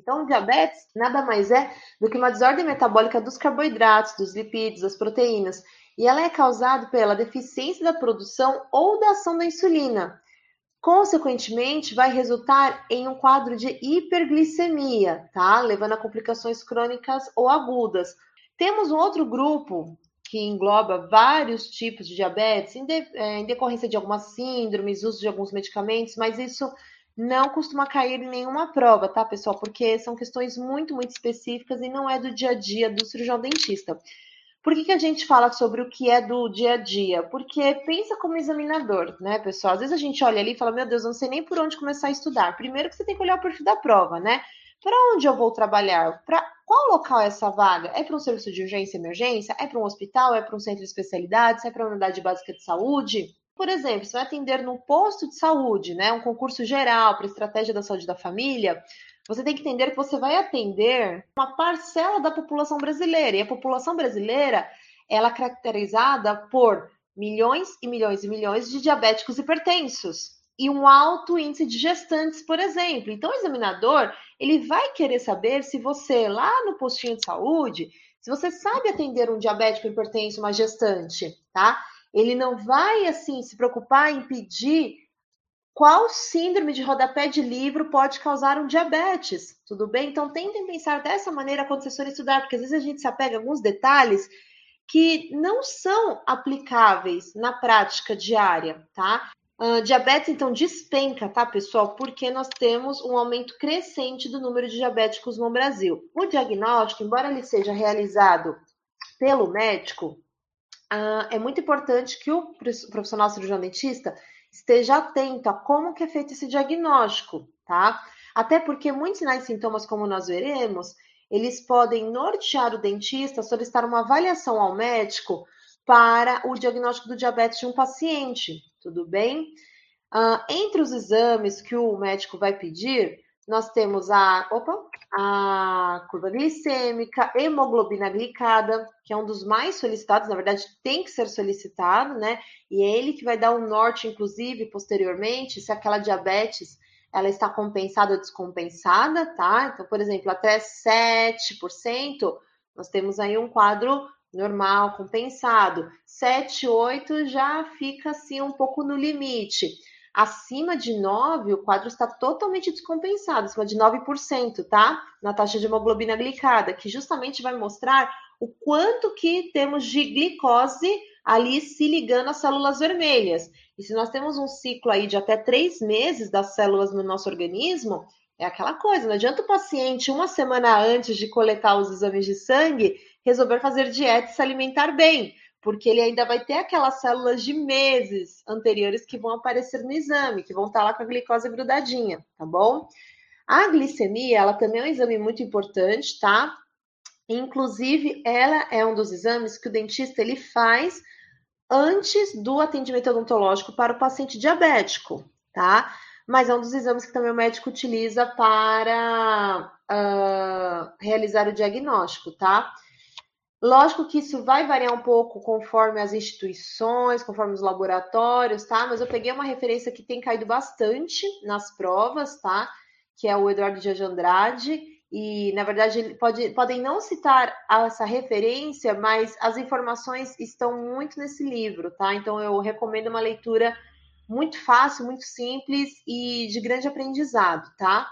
Então, diabetes nada mais é do que uma desordem metabólica dos carboidratos, dos lipídios, das proteínas. E ela é causada pela deficiência da produção ou da ação da insulina. Consequentemente, vai resultar em um quadro de hiperglicemia, tá? Levando a complicações crônicas ou agudas. Temos um outro grupo que engloba vários tipos de diabetes, em, de, é, em decorrência de algumas síndromes, uso de alguns medicamentos, mas isso não costuma cair em nenhuma prova, tá, pessoal? Porque são questões muito, muito específicas e não é do dia a dia do cirurgião dentista. Por que, que a gente fala sobre o que é do dia a dia? Porque pensa como examinador, né, pessoal? Às vezes a gente olha ali e fala, meu Deus, não sei nem por onde começar a estudar. Primeiro que você tem que olhar o perfil da prova, né? Para onde eu vou trabalhar? Para qual local é essa vaga? É para um serviço de urgência e emergência? É para um hospital? É para um centro de especialidades? É para uma unidade básica de saúde? Por exemplo, você vai atender num posto de saúde, né? Um concurso geral para estratégia da saúde da família. Você tem que entender que você vai atender uma parcela da população brasileira. E a população brasileira ela é caracterizada por milhões e milhões e milhões de diabéticos hipertensos e um alto índice de gestantes, por exemplo. Então, o examinador ele vai querer saber se você, lá no postinho de saúde, se você sabe atender um diabético hipertenso, uma gestante, tá? Ele não vai, assim, se preocupar em pedir qual síndrome de rodapé de livro pode causar um diabetes, tudo bem? Então, tentem pensar dessa maneira quando vocês forem estudar, porque às vezes a gente se apega a alguns detalhes que não são aplicáveis na prática diária, tá? Uh, diabetes, então, despenca, tá, pessoal? Porque nós temos um aumento crescente do número de diabéticos no Brasil. O diagnóstico, embora ele seja realizado pelo médico, uh, é muito importante que o profissional cirurgião dentista esteja atento a como que é feito esse diagnóstico, tá? Até porque muitos sinais e sintomas, como nós veremos, eles podem nortear o dentista a solicitar uma avaliação ao médico para o diagnóstico do diabetes de um paciente, tudo bem? Uh, entre os exames que o médico vai pedir, nós temos a, opa, a curva glicêmica, hemoglobina glicada, que é um dos mais solicitados, na verdade tem que ser solicitado, né? E é ele que vai dar um norte, inclusive, posteriormente, se aquela diabetes ela está compensada ou descompensada, tá? Então, por exemplo, até 7%, nós temos aí um quadro normal, compensado. 7, 8 já fica assim um pouco no limite. Acima de 9, o quadro está totalmente descompensado, acima de 9%, tá? Na taxa de hemoglobina glicada, que justamente vai mostrar o quanto que temos de glicose ali se ligando às células vermelhas. E se nós temos um ciclo aí de até três meses das células no nosso organismo, é aquela coisa, não adianta o paciente, uma semana antes de coletar os exames de sangue, resolver fazer dieta e se alimentar bem, porque ele ainda vai ter aquelas células de meses anteriores que vão aparecer no exame, que vão estar lá com a glicose grudadinha, tá bom? A glicemia, ela também é um exame muito importante, tá? Inclusive, ela é um dos exames que o dentista ele faz antes do atendimento odontológico para o paciente diabético, tá? Mas é um dos exames que também o médico utiliza para uh, realizar o diagnóstico, tá? Lógico que isso vai variar um pouco conforme as instituições, conforme os laboratórios, tá? Mas eu peguei uma referência que tem caído bastante nas provas, tá? Que é o Eduardo de Andrade. E, na verdade, pode, podem não citar essa referência, mas as informações estão muito nesse livro, tá? Então, eu recomendo uma leitura muito fácil, muito simples e de grande aprendizado, tá?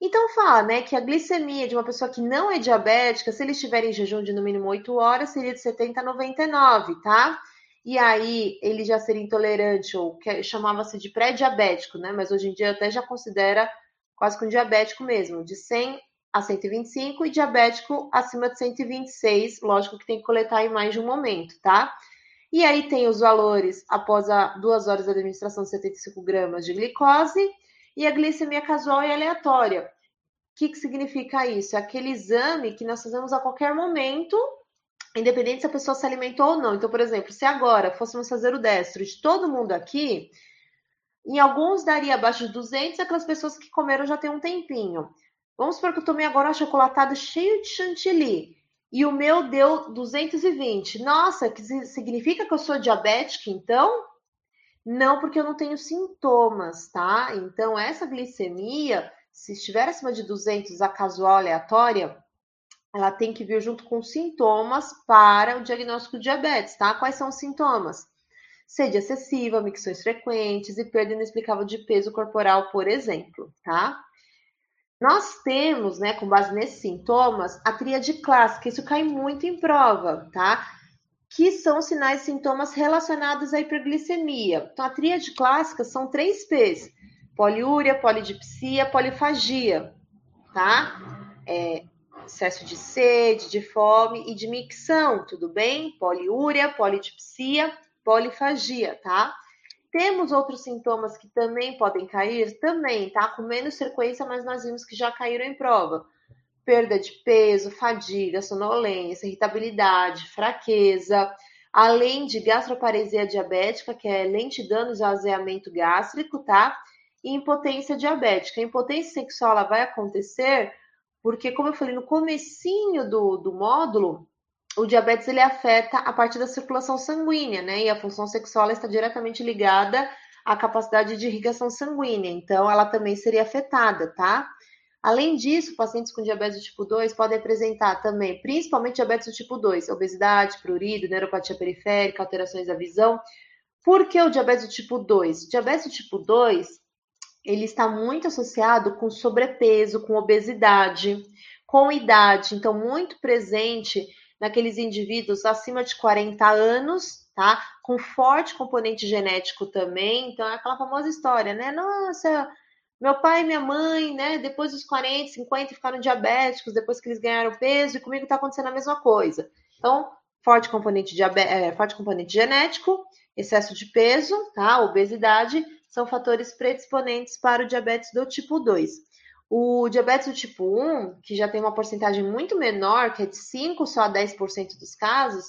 Então fala, né, que a glicemia de uma pessoa que não é diabética, se ele estiver em jejum de no mínimo 8 horas, seria de 70 a 99, tá? E aí ele já seria intolerante ou chamava-se de pré-diabético, né? Mas hoje em dia até já considera quase que um diabético mesmo, de 100 a 125 e diabético acima de 126, lógico que tem que coletar em mais de um momento, tá? E aí tem os valores após a duas horas de administração de 75 gramas de glicose e a glicemia casual e aleatória. O que, que significa isso? É aquele exame que nós fazemos a qualquer momento, independente se a pessoa se alimentou ou não. Então, por exemplo, se agora fôssemos fazer o destro de todo mundo aqui, em alguns daria abaixo de 200, aquelas pessoas que comeram já tem um tempinho. Vamos supor que eu tomei agora um achocolatado cheio de chantilly e o meu deu 220. Nossa, que significa que eu sou diabética, então? Não, porque eu não tenho sintomas, tá? Então, essa glicemia se estiver acima de 200 a casual aleatória, ela tem que vir junto com sintomas para o diagnóstico de diabetes, tá? Quais são os sintomas? Sede excessiva, micções frequentes e perda inexplicável de peso corporal, por exemplo, tá? Nós temos, né, com base nesses sintomas, a tríade clássica, isso cai muito em prova, tá? Que são sinais e sintomas relacionados à hiperglicemia. Então, a tríade clássica são três P's: poliúria, polidipsia, polifagia, tá? É, excesso de sede, de fome e de micção, tudo bem? Poliúria, polidipsia, polifagia, tá? Temos outros sintomas que também podem cair? Também, tá? Com menos frequência, mas nós vimos que já caíram em prova. Perda de peso, fadiga, sonolência, irritabilidade, fraqueza, além de gastroparesia diabética, que é lentidão e azeamento gástrico, tá? E impotência diabética. A impotência sexual ela vai acontecer porque, como eu falei no comecinho do, do módulo, o diabetes ele afeta a parte da circulação sanguínea, né? E a função sexual está diretamente ligada à capacidade de irrigação sanguínea, então ela também seria afetada, tá? Além disso, pacientes com diabetes tipo 2 podem apresentar também, principalmente diabetes tipo 2, obesidade, prurido, neuropatia periférica, alterações da visão. Por que o diabetes tipo 2? O diabetes tipo 2, ele está muito associado com sobrepeso, com obesidade, com idade, então muito presente naqueles indivíduos acima de 40 anos, tá? Com forte componente genético também. Então, é aquela famosa história, né? Nossa, meu pai e minha mãe, né? Depois dos 40, 50 ficaram diabéticos, depois que eles ganharam peso, e comigo está acontecendo a mesma coisa. Então, forte componente, é, forte componente genético, excesso de peso, tá? Obesidade, são fatores predisponentes para o diabetes do tipo 2. O diabetes do tipo 1, que já tem uma porcentagem muito menor, que é de 5 só a 10% dos casos,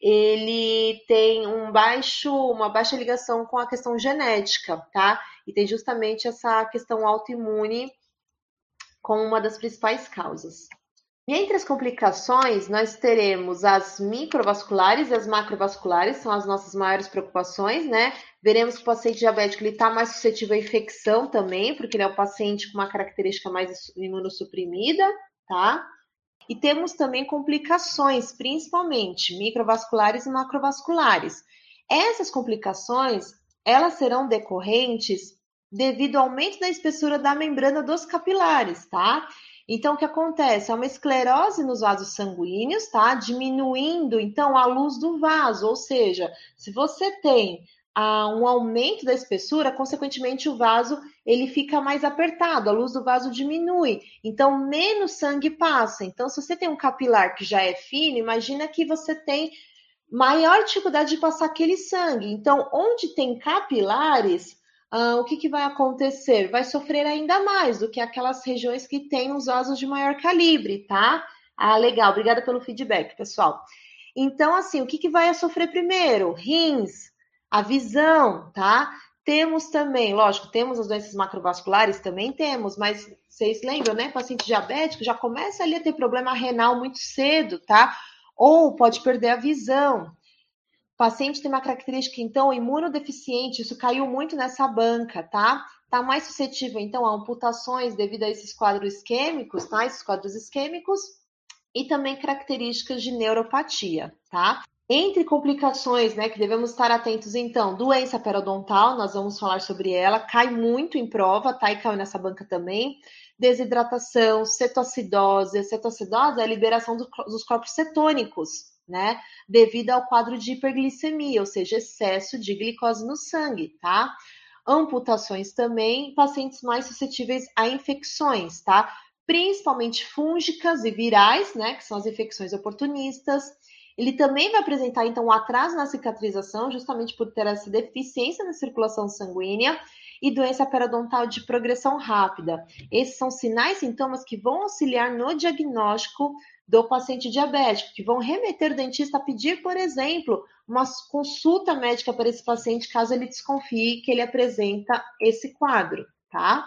ele tem um baixo, uma baixa ligação com a questão genética, tá? E tem justamente essa questão autoimune como uma das principais causas. E entre as complicações, nós teremos as microvasculares e as macrovasculares, são as nossas maiores preocupações, né? Veremos que o paciente diabético está mais suscetível à infecção também, porque ele é o paciente com uma característica mais imunossuprimida, tá? E temos também complicações, principalmente microvasculares e macrovasculares. Essas complicações, elas serão decorrentes devido ao aumento da espessura da membrana dos capilares, tá? Então, o que acontece? É uma esclerose nos vasos sanguíneos, tá? Diminuindo, então, a luz do vaso. Ou seja, se você tem ah, um aumento da espessura, consequentemente, o vaso ele fica mais apertado, a luz do vaso diminui. Então, menos sangue passa. Então, se você tem um capilar que já é fino, imagina que você tem maior dificuldade de passar aquele sangue. Então, onde tem capilares, ah, o que, que vai acontecer? Vai sofrer ainda mais do que aquelas regiões que têm os vasos de maior calibre, tá? Ah, legal, obrigada pelo feedback, pessoal. Então, assim, o que, que vai sofrer primeiro? Rins, a visão, tá? Temos também, lógico, temos as doenças macrovasculares, também temos, mas vocês lembram, né? Paciente diabético já começa ali a ter problema renal muito cedo, tá? Ou pode perder a visão, paciente tem uma característica, então, imunodeficiente, isso caiu muito nessa banca, tá? Tá mais suscetível, então, a amputações devido a esses quadros isquêmicos, tá? Esses quadros isquêmicos e também características de neuropatia, tá? Entre complicações, né, que devemos estar atentos, então, doença periodontal, nós vamos falar sobre ela, cai muito em prova, tá? E caiu nessa banca também. Desidratação, cetoacidose. A cetoacidose é a liberação do, dos corpos cetônicos, né? Devido ao quadro de hiperglicemia, ou seja, excesso de glicose no sangue, tá? Amputações também, pacientes mais suscetíveis a infecções, tá? Principalmente fúngicas e virais, né? Que são as infecções oportunistas. Ele também vai apresentar, então, um atraso na cicatrização, justamente por ter essa deficiência na circulação sanguínea e doença periodontal de progressão rápida. Esses são sinais e sintomas que vão auxiliar no diagnóstico do paciente diabético, que vão remeter o dentista a pedir, por exemplo, uma consulta médica para esse paciente, caso ele desconfie que ele apresenta esse quadro, tá?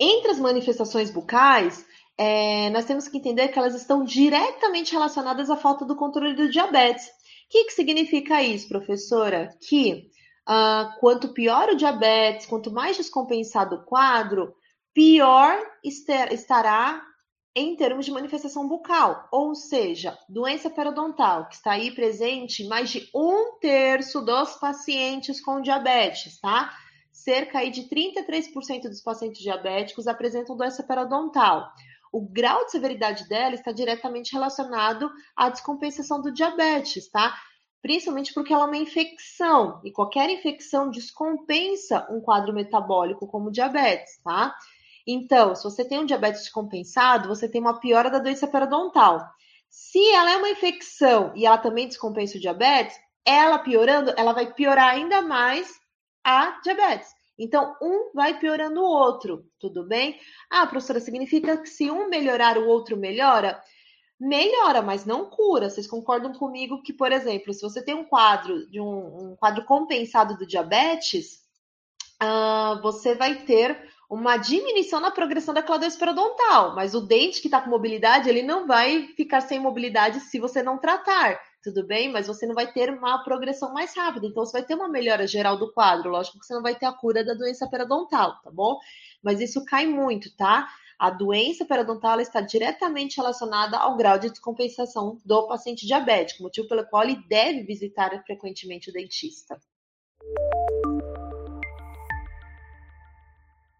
Entre as manifestações bucais, é, nós temos que entender que elas estão diretamente relacionadas à falta do controle do diabetes. O que, que significa isso, professora? Que uh, quanto pior o diabetes, quanto mais descompensado o quadro, pior estará em termos de manifestação bucal, ou seja, doença periodontal, que está aí presente em mais de um terço dos pacientes com diabetes, tá? Cerca aí de 33% dos pacientes diabéticos apresentam doença periodontal. O grau de severidade dela está diretamente relacionado à descompensação do diabetes, tá? Principalmente porque ela é uma infecção, e qualquer infecção descompensa um quadro metabólico como diabetes, tá? Então, se você tem um diabetes descompensado, você tem uma piora da doença periodontal. Se ela é uma infecção e ela também descompensa o diabetes, ela piorando, ela vai piorar ainda mais a diabetes. Então, um vai piorando o outro, tudo bem? Ah, professora, significa que se um melhorar, o outro melhora? Melhora, mas não cura. Vocês concordam comigo que, por exemplo, se você tem um quadro de um, um quadro compensado do diabetes, uh, você vai ter uma diminuição na progressão da claudez periodontal, mas o dente que está com mobilidade, ele não vai ficar sem mobilidade se você não tratar, tudo bem? Mas você não vai ter uma progressão mais rápida, então você vai ter uma melhora geral do quadro, lógico que você não vai ter a cura da doença periodontal, tá bom? Mas isso cai muito, tá? A doença periodontal está diretamente relacionada ao grau de descompensação do paciente diabético, motivo pelo qual ele deve visitar frequentemente o dentista.